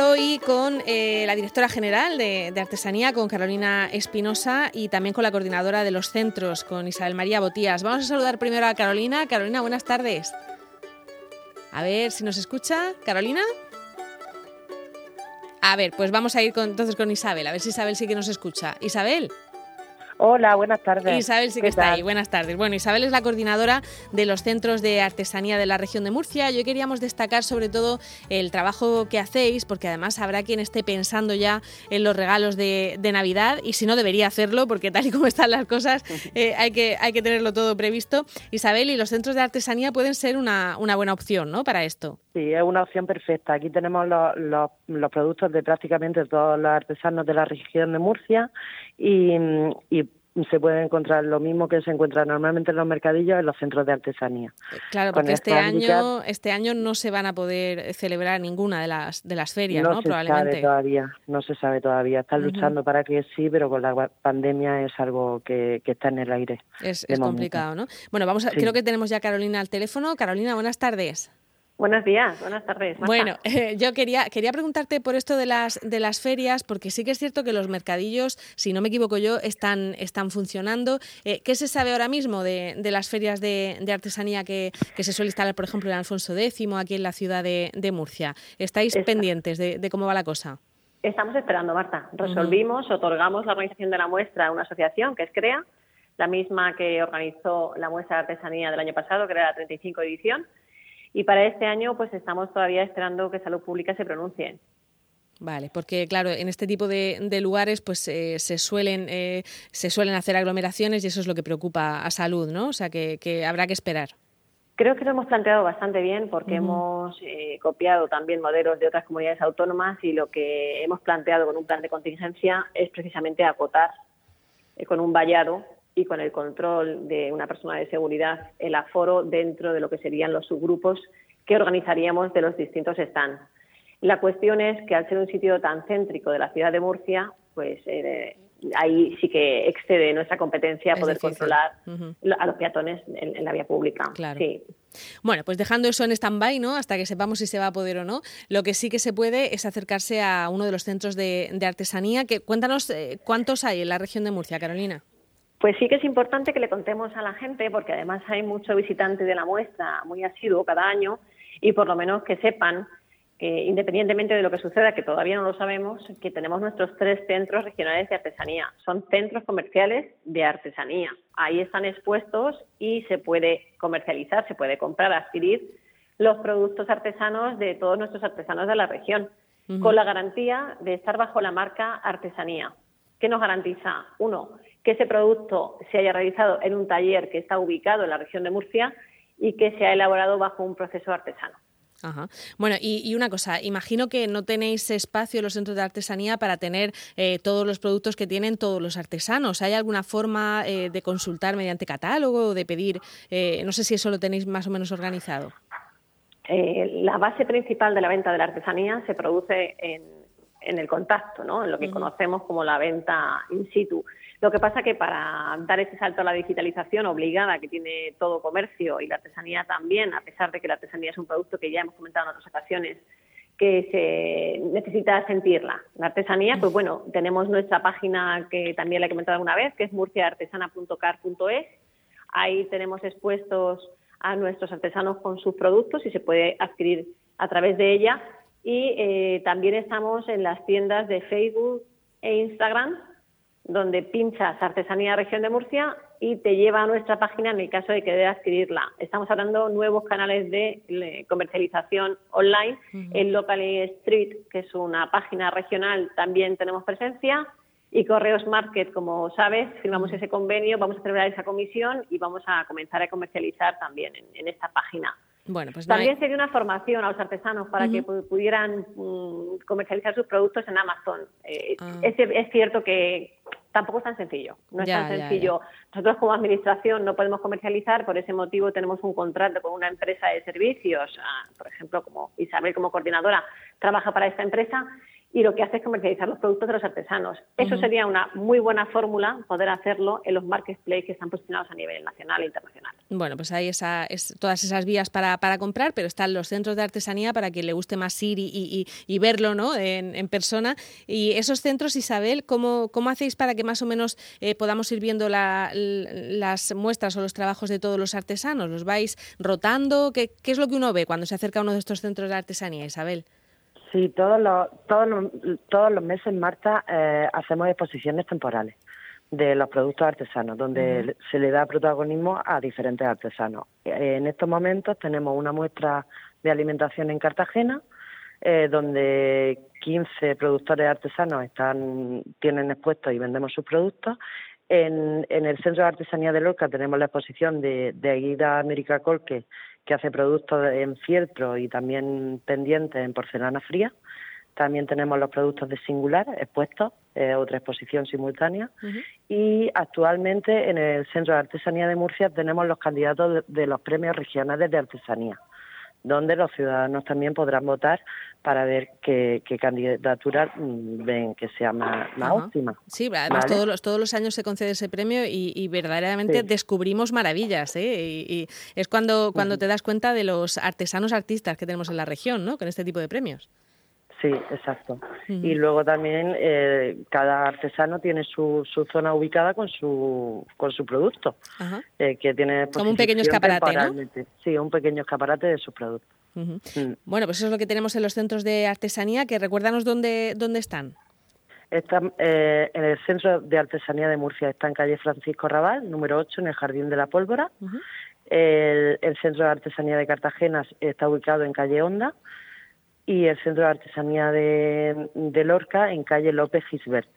hoy con eh, la directora general de, Artesanía, con Carolina Espinosa, y también con la coordinadora de los centros, con Isabel María Botías. Vamos a saludar primero a Carolina. Carolina, buenas tardes. A ver si nos escucha. Carolina. A ver, pues vamos a ir entonces con Isabel, a ver si Isabel sí que nos escucha. Isabel. Hola, buenas tardes. Isabel sí que está ahí. Buenas tardes. Bueno, Isabel es la coordinadora de los centros de artesanía de la región de Murcia. Hoy queríamos destacar sobre todo el trabajo que hacéis, porque además habrá quien esté pensando ya en los regalos de, Navidad y si no debería hacerlo, porque tal y como están las cosas eh, hay, que, hay que tenerlo todo previsto. Isabel, y los centros de artesanía pueden ser una, buena opción ¿no? para esto. Sí, es una opción perfecta. Aquí tenemos los, los, productos de prácticamente todos los artesanos de la región de Murcia y, y se puede encontrar lo mismo que se encuentra normalmente en los mercadillos en los centros de artesanía. Claro, porque este año, este año no se van a poder celebrar ninguna de las de las ferias, ¿no? ¿no? Se Sabe todavía, no se sabe todavía. Están luchando para que sí, pero con la pandemia es algo que, está en el aire. Es, complicado, ¿no? Bueno, vamos a, creo que tenemos ya a Carolina al teléfono. Carolina, buenas tardes. Buenos días, buenas tardes. Bueno, yo quería, quería preguntarte por esto de las, de las ferias, porque sí que es cierto que los mercadillos, si no me equivoco yo, están, están funcionando. Eh, ¿Qué se sabe ahora mismo de, de las ferias de, de artesanía que, que, se suele instalar, por ejemplo, en Alfonso X, aquí en la ciudad de, de Murcia? ¿Estáis pendientes de, de, cómo va la cosa? Estamos esperando, Marta. Resolvimos, otorgamos la organización de la muestra a una asociación que es CREA, la misma que organizó la muestra de artesanía del año pasado, que era la 35 edición y para este año, pues estamos todavía esperando que Salud Pública se pronuncie. Vale, porque claro, en este tipo de, lugares pues eh, se suelen eh, se suelen hacer aglomeraciones y eso es lo que preocupa a salud, ¿no? O sea que, habrá que esperar. Creo que lo hemos planteado bastante bien porque hemos eh, copiado también modelos de otras comunidades autónomas y lo que hemos planteado con un plan de contingencia es precisamente acotar con un vallado y con el control de una persona de seguridad el aforo dentro de lo que serían los subgrupos que organizaríamos de los distintos stands. La cuestión es que al ser un sitio tan céntrico de la ciudad de Murcia, pues eh, ahí sí que excede nuestra competencia poder controlar a los peatones en, la vía pública. Claro. Bueno, pues dejando eso en stand-by, ¿no? Hasta que sepamos si se va a poder o no. Lo que sí que se puede es acercarse a uno de los centros de, artesanía. Que, cuéntanos eh, cuántos hay en la región de Murcia, Carolina. Pues sí que es importante que le contemos a la gente, porque además hay mucho visitante de la muestra muy asiduo cada año, y por lo menos que sepan que independientemente de lo que suceda, que todavía no lo sabemos, que tenemos nuestros tres centros regionales de artesanía. Son centros comerciales de artesanía. Ahí están expuestos y se puede comercializar, se puede comprar, adquirir los productos artesanos de todos nuestros artesanos de la región, con la garantía de estar bajo la marca artesanía. ¿Qué nos garantiza? Uno, que ese producto se haya realizado en un taller que está ubicado en la región de Murcia y que se ha elaborado bajo un proceso artesano. Ajá. Bueno, y, una cosa, imagino que no tenéis espacio en los centros de artesanía para tener eh, todos los productos que tienen todos los artesanos. ¿Hay alguna forma eh, de consultar mediante catálogo o de pedir? Eh, no sé si eso lo tenéis más o menos organizado. la base principal de la venta de la artesanía se produce en, el contacto, ¿no? en lo que conocemos como la venta in situ. Lo que pasa que para dar ese salto a la digitalización obligada que tiene todo comercio y la artesanía también, a pesar de que la artesanía es un producto que ya hemos comentado en otras ocasiones, que se necesita sentirla. La artesanía, pues bueno, tenemos nuestra página que también la he comentado alguna vez, que es murciaartesana.car.es. Ahí tenemos expuestos a nuestros artesanos con sus productos y se puede adquirir a través de ella. Y eh, también estamos en las tiendas de Facebook e Instagram donde pinchas Artesanía Región de Murcia y te lleva a nuestra página en el caso de que debas adquirirla. Estamos hablando de nuevos canales de comercialización online. En Local Street, que es una página regional, también tenemos presencia. Y Correos Market, como sabes, firmamos ese convenio, vamos a celebrar esa comisión y vamos a comenzar a comercializar también en, esta página. Bueno, pues También sería una formación a los artesanos para que pudieran mm, comercializar sus productos en Amazon. Eh, ah. es, cierto que tampoco es tan sencillo. No es tan sencillo. Nosotros como administración no podemos comercializar, por ese motivo tenemos un contrato con una empresa de servicios, ah, por ejemplo, como Isabel como coordinadora trabaja para esta empresa y lo que hace es comercializar los productos de los artesanos. Eso sería una muy buena fórmula poder hacerlo en los marketplaces que están posicionados a nivel nacional e internacional. Bueno, pues hay esa, es, todas esas vías para, para, comprar, pero están los centros de artesanía para quien le guste más ir y, y, verlo ¿no? En, persona. Y esos centros, Isabel, ¿cómo, cómo hacéis para que más o menos eh, podamos ir viendo las muestras o los trabajos de todos los artesanos? ¿Los vais rotando? ¿Qué, ¿Qué es lo que uno ve cuando se acerca a uno de estos centros de artesanía, Isabel? Sí, todos los, todos los, todos los meses, Marta, eh, hacemos exposiciones temporales de los productos artesanos, donde se le da protagonismo a diferentes artesanos. En estos momentos tenemos una muestra de alimentación en Cartagena, eh, donde 15 productores artesanos están tienen expuestos y vendemos sus productos. En, en el Centro de Artesanía de Lorca tenemos la exposición de, de Aguida América Colque, que hace productos en fieltro y también pendientes en porcelana fría. También tenemos los productos de Singular expuestos, eh, otra exposición simultánea. Y actualmente en el Centro de Artesanía de Murcia tenemos los candidatos de los premios regionales de artesanía donde los ciudadanos también podrán votar para ver qué, candidatura mm, ven que sea más, óptima. Sí, además todos, los, todos los años se concede ese premio y, verdaderamente descubrimos maravillas. ¿eh? Y, es cuando, cuando te das cuenta de los artesanos artistas que tenemos en la región, ¿no? Con este tipo de premios. Sí, exacto. Y luego también eh, cada artesano tiene su, su zona ubicada con su con su producto, eh, que tiene como un pequeño escaparate, ¿no? Sí, un pequeño escaparate de su producto. Mm. Bueno, pues eso es lo que tenemos en los centros de artesanía. Que recuérdanos dónde dónde están. Están eh, en el Centro de Artesanía de Murcia, está en calle Francisco Raval, número 8, en el Jardín de la Pólvora. el, el, Centro de Artesanía de Cartagena está ubicado en calle Honda y el Centro de Artesanía de, Lorca en calle López Gisbert.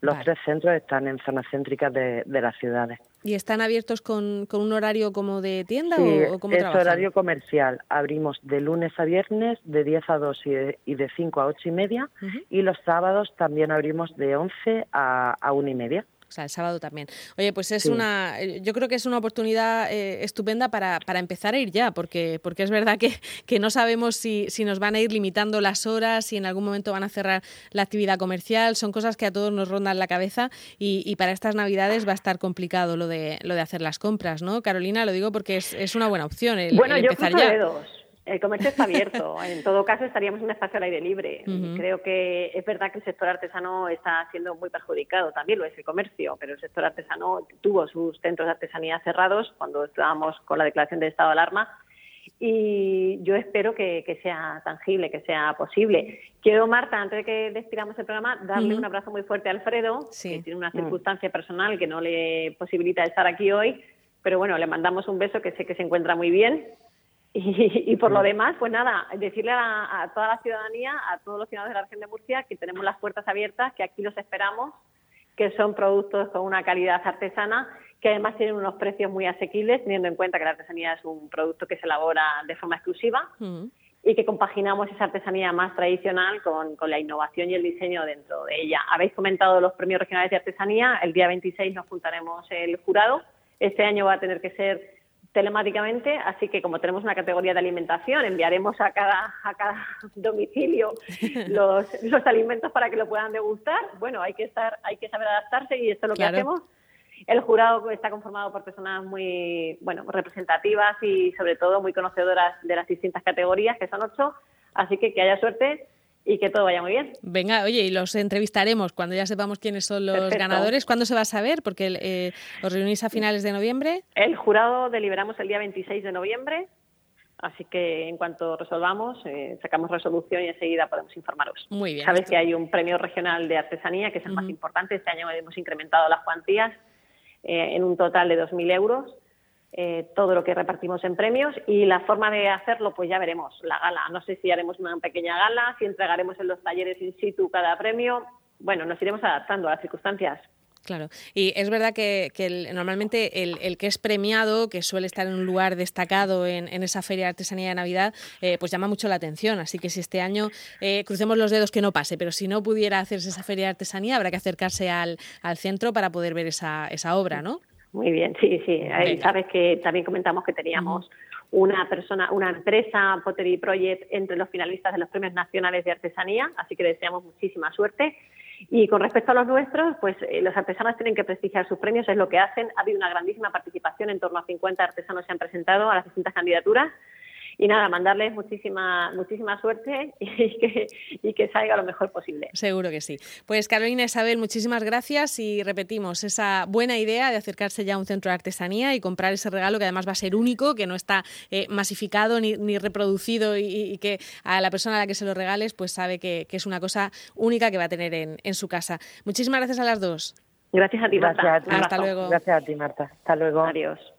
Los tres centros están en zonas céntricas de, las ciudades. ¿Y están abiertos con, un horario como de tienda o, cómo es horario comercial. Abrimos de lunes a viernes de 10 a 2 y de, 5 a 8 y media. Y los sábados también abrimos de 11 a, a 1 y media. O sea, el sábado también. Oye, pues es una, eh, yo creo que es una oportunidad eh, estupenda para, para, empezar a ir ya, porque, porque es verdad que, que no sabemos si, si, nos van a ir limitando las horas, si en algún momento van a cerrar la actividad comercial, son cosas que a todos nos rondan la cabeza y, para estas navidades va a estar complicado lo de, lo de hacer las compras, ¿no? Carolina, lo digo porque es, es una buena opción el, bueno, empezar ya. El comercio está abierto. En todo caso, estaríamos en un espacio al aire libre. Creo que es verdad que el sector artesano está siendo muy perjudicado. También lo es el comercio, pero el sector artesano tuvo sus centros de artesanía cerrados cuando estábamos con la declaración de estado de alarma. Y yo espero que, sea tangible, que sea posible. Quiero, Marta, antes de que despidamos el programa, darle un abrazo muy fuerte a Alfredo, que tiene una mm. circunstancia personal que no le posibilita estar aquí hoy. Pero bueno, le mandamos un beso que sé que se encuentra muy bien y, por lo demás, pues nada, decirle a, toda la ciudadanía, a todos los ciudadanos de la región de Murcia, que tenemos las puertas abiertas, que aquí los esperamos, que son productos con una calidad artesana, que además tienen unos precios muy asequibles, teniendo en cuenta que la artesanía es un producto que se elabora de forma exclusiva mm. y que compaginamos esa artesanía más tradicional con, con la innovación y el diseño dentro de ella. Habéis comentado los premios regionales de artesanía, el día 26 nos juntaremos el jurado. Este año va a tener que ser telemáticamente, así que como tenemos una categoría de alimentación, enviaremos a cada, a cada domicilio los, los alimentos para que lo puedan degustar. Bueno, hay que estar, hay que saber adaptarse y esto es lo que hacemos. El jurado está conformado por personas muy bueno representativas y sobre todo muy conocedoras de las distintas categorías, que son ocho. Así que que haya suerte y que todo vaya muy bien. Venga, oye, y los entrevistaremos cuando ya sepamos quiénes son los ganadores. ¿Cuándo se va a saber? Porque eh, os reunís a finales de noviembre. El jurado deliberamos el día 26 de noviembre. Así que en cuanto resolvamos, eh, sacamos resolución y enseguida podemos informaros. Muy bien. Sabes que hay un premio regional de artesanía, que es el más importante. Este año hemos incrementado las cuantías eh, en un total de 2.000 euros eh, todo lo que repartimos en premios y la forma de hacerlo, pues ya veremos, la gala. No sé si haremos una pequeña gala, si entregaremos en los talleres in situ cada premio. Bueno, nos iremos adaptando a las circunstancias. Claro, y es verdad que, normalmente el, que es premiado, que suele estar en un lugar destacado en, esa feria de artesanía de Navidad, eh, pues llama mucho la atención. Así que si este año eh, crucemos los dedos que no pase, pero si no pudiera hacerse esa feria de artesanía, habrá que acercarse al, al centro para poder ver esa, esa obra, ¿no? Muy bien, sí, sí. sabes que también comentamos que teníamos una persona, una empresa, Pottery Project, entre los finalistas de los premios nacionales de artesanía, así que deseamos muchísima suerte. Y con respecto a los nuestros, pues eh, los artesanos tienen que prestigiar sus premios, es lo que hacen. Ha habido una grandísima participación, en torno a 50 artesanos se han presentado a las distintas candidaturas y nada, mandarles muchísima, muchísima suerte y que, y que salga lo mejor posible. Seguro que sí. Pues Carolina Isabel, muchísimas gracias y repetimos esa buena idea de acercarse ya a un centro de artesanía y comprar ese regalo que además va a ser único, que no está eh, masificado ni, ni reproducido y, que a la persona a la que se lo regales pues sabe que, es una cosa única que va a tener en, en su casa. Muchísimas gracias a las dos. Gracias a ti, Marta. Hasta luego. Gracias a ti, Marta. Hasta luego. Adiós.